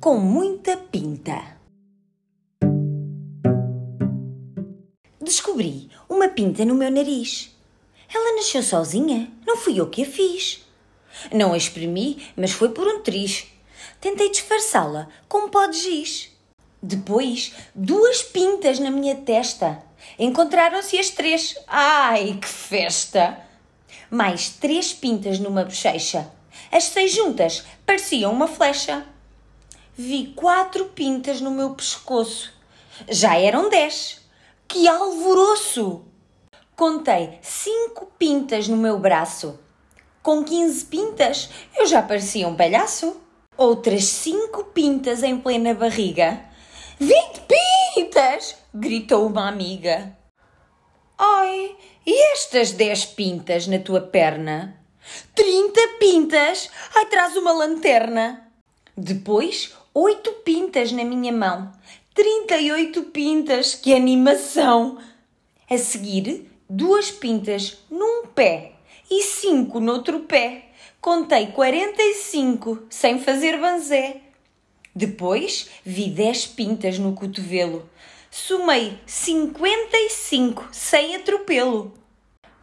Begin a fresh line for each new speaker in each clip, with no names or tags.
com muita pinta. Descobri uma pinta no meu nariz. Ela nasceu sozinha, não fui eu que a fiz. Não a espremi, mas foi por um triz. Tentei disfarçá-la com um pó de giz. Depois, duas pintas na minha testa. Encontraram-se as três. Ai, que festa! Mais três pintas numa bochecha. As seis juntas pareciam uma flecha. Vi quatro pintas no meu pescoço. Já eram dez. Que alvoroço! Contei cinco pintas no meu braço. Com quinze pintas, eu já parecia um palhaço. Outras cinco pintas em plena barriga. Vinte pintas! gritou uma amiga. Ai, e estas dez pintas na tua perna? Trinta pintas! Ai, traz uma lanterna! Depois, oito pintas na minha mão. Trinta e oito pintas! Que animação! A seguir, duas pintas num pé e cinco no outro pé. Contei quarenta e cinco sem fazer banzé. Depois vi dez pintas no cotovelo. E cinco sem atropelo.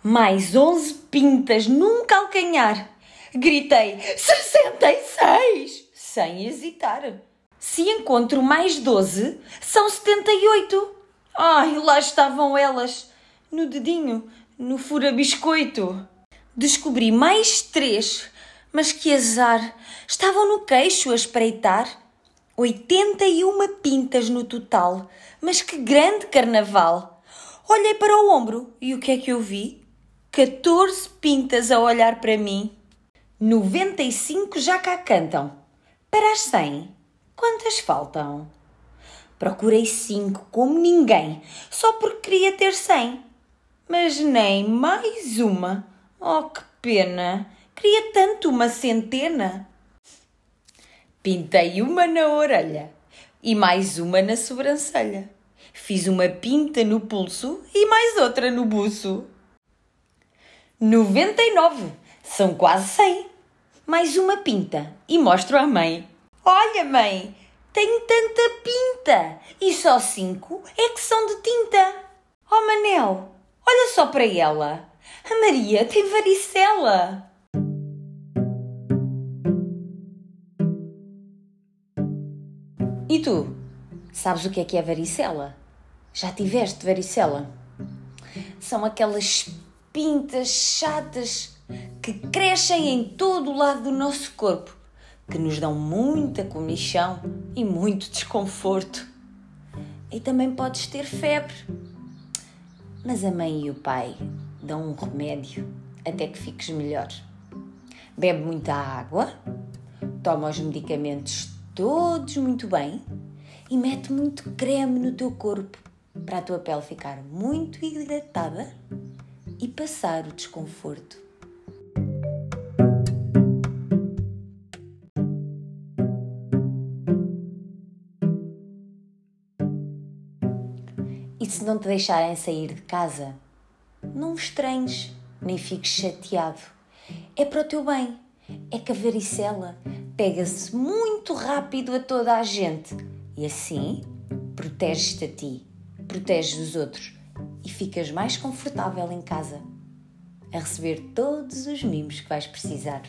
Mais onze pintas num calcanhar. Gritei sessenta e seis sem hesitar. Se encontro mais doze, são setenta e oito. Ai, lá estavam elas, no dedinho, no fura-biscoito. Descobri mais três, mas que azar! Estavam no queixo a espreitar. 81 pintas no total, mas que grande carnaval! Olhei para o ombro e o que é que eu vi? 14 pintas a olhar para mim. 95 já cá cantam. Para as 100, quantas faltam? Procurei cinco como ninguém, só porque queria ter 100. Mas nem mais uma. Oh, que pena! Queria tanto uma centena. Pintei uma na orelha e mais uma na sobrancelha. Fiz uma pinta no pulso e mais outra no buço. 99, são quase 100. Mais uma pinta e mostro à mãe. Olha, mãe, tenho tanta pinta e só cinco é que são de tinta. Oh, Manel, olha só para ela. A Maria tem varicela. E tu? Sabes o que é que é varicela? Já tiveste varicela? São aquelas pintas chatas que crescem em todo o lado do nosso corpo, que nos dão muita comichão e muito desconforto. E também podes ter febre. Mas a mãe e o pai dão um remédio até que fiques melhor. Bebe muita água, toma os medicamentos todos muito bem e mete muito creme no teu corpo para a tua pele ficar muito hidratada e passar o desconforto. E se não te deixarem sair de casa, não estranhes, nem fiques chateado. É para o teu bem. É que a varicela pega-se muito rápido a toda a gente e assim proteges-te a ti, proteges os outros e ficas mais confortável em casa a receber todos os mimos que vais precisar.